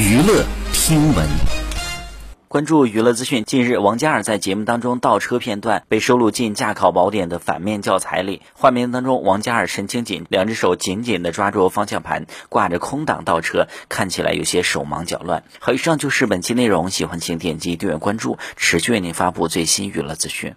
娱乐听闻。关注娱乐资讯近日王嘉尔在节目当中倒车片段被收录进驾考宝典的反面教材里画面当中王嘉尔神情紧两只手紧紧地抓住方向盘挂着空挡倒车看起来有些手忙脚乱。好以上就是本期内容喜欢请点击订阅关注持续为您发布最新娱乐资讯。